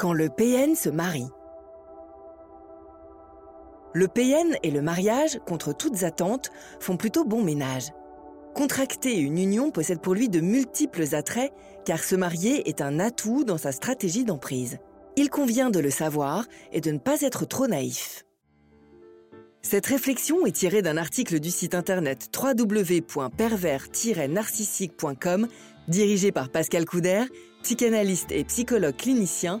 Quand le PN se marie. Le PN et le mariage, contre toutes attentes, font plutôt bon ménage. Contracter une union possède pour lui de multiples attraits, car se marier est un atout dans sa stratégie d'emprise. Il convient de le savoir et de ne pas être trop naïf. Cette réflexion est tirée d'un article du site internet www.pervers-narcissique.com dirigé par Pascal Couder, psychanalyste et psychologue clinicien,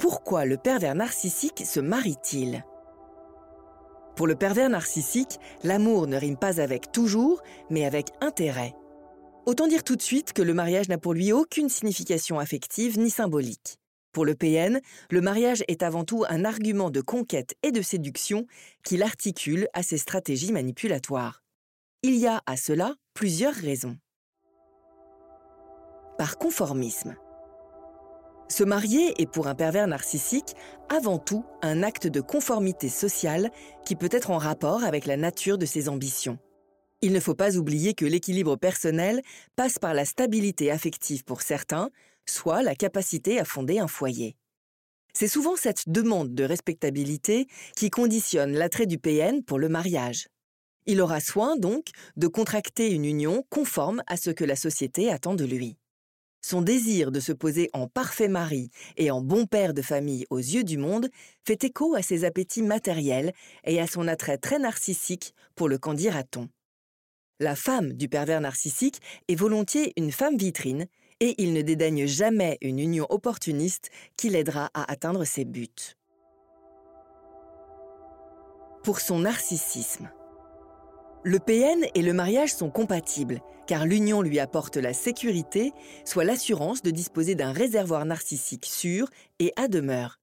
Pourquoi le pervers narcissique se marie-t-il? Pour le pervers narcissique, l'amour ne rime pas avec toujours, mais avec intérêt. Autant dire tout de suite que le mariage n'a pour lui aucune signification affective ni symbolique. Pour le PN, le mariage est avant tout un argument de conquête et de séduction qu'il articule à ses stratégies manipulatoires. Il y a à cela plusieurs raisons. Par conformisme. Se marier est pour un pervers narcissique avant tout un acte de conformité sociale qui peut être en rapport avec la nature de ses ambitions. Il ne faut pas oublier que l'équilibre personnel passe par la stabilité affective pour certains, soit la capacité à fonder un foyer. C'est souvent cette demande de respectabilité qui conditionne l'attrait du PN pour le mariage. Il aura soin donc de contracter une union conforme à ce que la société attend de lui. Son désir de se poser en parfait mari et en bon père de famille aux yeux du monde fait écho à ses appétits matériels et à son attrait très narcissique pour le qu'en dira-t-on. La femme du pervers narcissique est volontiers une femme vitrine et il ne dédaigne jamais une union opportuniste qui l'aidera à atteindre ses buts. Pour son narcissisme. Le PN et le mariage sont compatibles, car l'union lui apporte la sécurité, soit l'assurance de disposer d'un réservoir narcissique sûr et à demeure.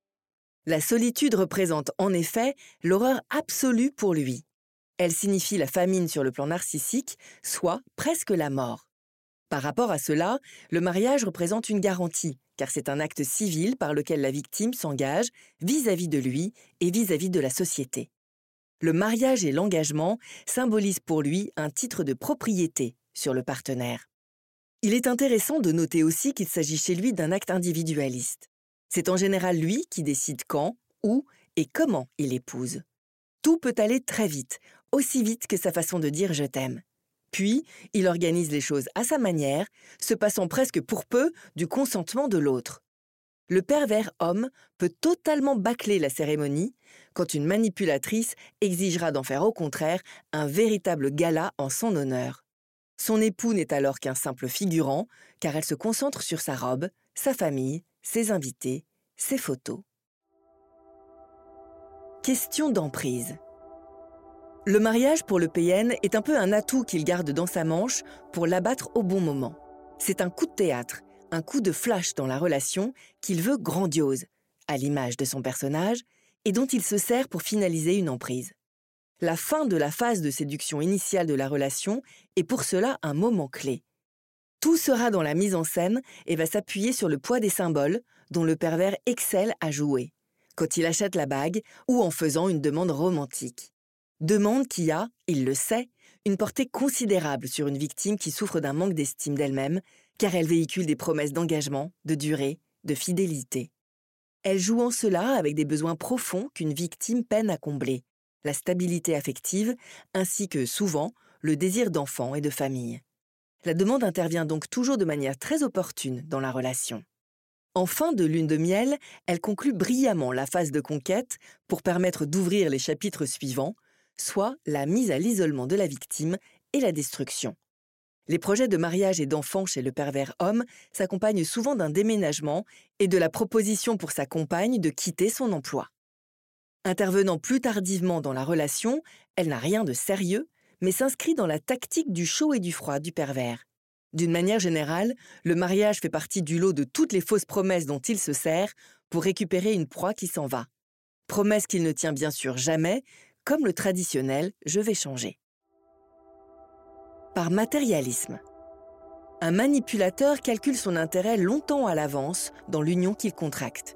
La solitude représente en effet l'horreur absolue pour lui. Elle signifie la famine sur le plan narcissique, soit presque la mort. Par rapport à cela, le mariage représente une garantie, car c'est un acte civil par lequel la victime s'engage vis-à-vis de lui et vis-à-vis de la société. Le mariage et l'engagement symbolisent pour lui un titre de propriété sur le partenaire. Il est intéressant de noter aussi qu'il s'agit chez lui d'un acte individualiste. C'est en général lui qui décide quand, où et comment il épouse. Tout peut aller très vite, aussi vite que sa façon de dire je t'aime. Puis, il organise les choses à sa manière, se passant presque pour peu du consentement de l'autre. Le pervers homme peut totalement bâcler la cérémonie quand une manipulatrice exigera d'en faire au contraire un véritable gala en son honneur. Son époux n'est alors qu'un simple figurant, car elle se concentre sur sa robe, sa famille, ses invités, ses photos. Question d'emprise. Le mariage pour le PN est un peu un atout qu'il garde dans sa manche pour l'abattre au bon moment. C'est un coup de théâtre, un coup de flash dans la relation qu'il veut grandiose, à l'image de son personnage, et dont il se sert pour finaliser une emprise. La fin de la phase de séduction initiale de la relation est pour cela un moment clé. Tout sera dans la mise en scène et va s'appuyer sur le poids des symboles dont le pervers excelle à jouer, quand il achète la bague ou en faisant une demande romantique. Demande qui a, il le sait, une portée considérable sur une victime qui souffre d'un manque d'estime d'elle-même, car elle véhicule des promesses d'engagement, de durée, de fidélité. Elle joue en cela avec des besoins profonds qu'une victime peine à combler, la stabilité affective, ainsi que, souvent, le désir d'enfant et de famille. La demande intervient donc toujours de manière très opportune dans la relation. En fin de lune de miel, elle conclut brillamment la phase de conquête pour permettre d'ouvrir les chapitres suivants, soit la mise à l'isolement de la victime et la destruction. Les projets de mariage et d'enfants chez le pervers homme s'accompagnent souvent d'un déménagement et de la proposition pour sa compagne de quitter son emploi. Intervenant plus tardivement dans la relation, elle n'a rien de sérieux, mais s'inscrit dans la tactique du chaud et du froid du pervers. D'une manière générale, le mariage fait partie du lot de toutes les fausses promesses dont il se sert pour récupérer une proie qui s'en va. Promesse qu'il ne tient bien sûr jamais, comme le traditionnel je vais changer. Par matérialisme. Un manipulateur calcule son intérêt longtemps à l'avance dans l'union qu'il contracte.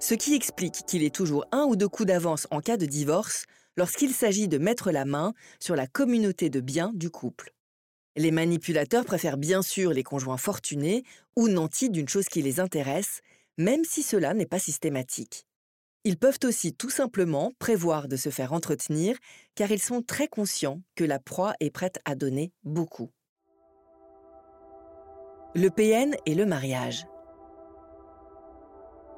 Ce qui explique qu'il est toujours un ou deux coups d'avance en cas de divorce lorsqu'il s'agit de mettre la main sur la communauté de biens du couple. Les manipulateurs préfèrent bien sûr les conjoints fortunés ou nantis d'une chose qui les intéresse, même si cela n'est pas systématique. Ils peuvent aussi tout simplement prévoir de se faire entretenir car ils sont très conscients que la proie est prête à donner beaucoup. Le PN et le mariage.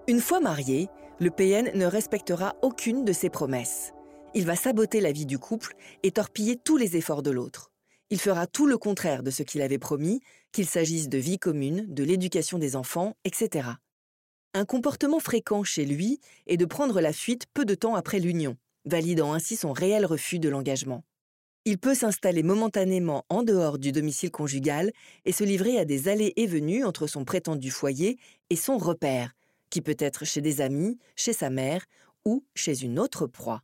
Une fois marié, le PN ne respectera aucune de ses promesses. Il va saboter la vie du couple et torpiller tous les efforts de l'autre. Il fera tout le contraire de ce qu'il avait promis, qu'il s'agisse de vie commune, de l'éducation des enfants, etc. Un comportement fréquent chez lui est de prendre la fuite peu de temps après l'union, validant ainsi son réel refus de l'engagement. Il peut s'installer momentanément en dehors du domicile conjugal et se livrer à des allées et venues entre son prétendu foyer et son repère, qui peut être chez des amis, chez sa mère ou chez une autre proie.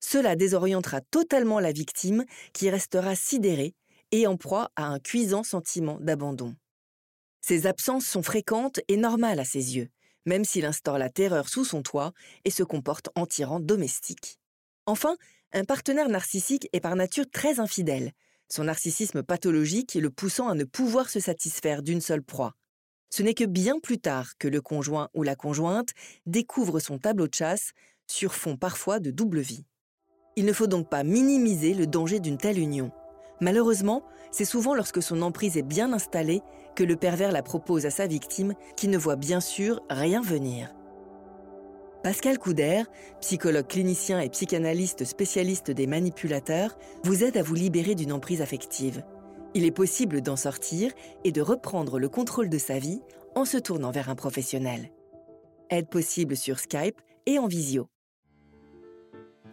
Cela désorientera totalement la victime qui restera sidérée et en proie à un cuisant sentiment d'abandon. Ces absences sont fréquentes et normales à ses yeux même s'il instaure la terreur sous son toit et se comporte en tyran domestique. Enfin, un partenaire narcissique est par nature très infidèle, son narcissisme pathologique le poussant à ne pouvoir se satisfaire d'une seule proie. Ce n'est que bien plus tard que le conjoint ou la conjointe découvre son tableau de chasse sur fond parfois de double vie. Il ne faut donc pas minimiser le danger d'une telle union. Malheureusement, c'est souvent lorsque son emprise est bien installée que le pervers la propose à sa victime qui ne voit bien sûr rien venir. Pascal Couder, psychologue clinicien et psychanalyste spécialiste des manipulateurs, vous aide à vous libérer d'une emprise affective. Il est possible d'en sortir et de reprendre le contrôle de sa vie en se tournant vers un professionnel. Aide possible sur Skype et en visio.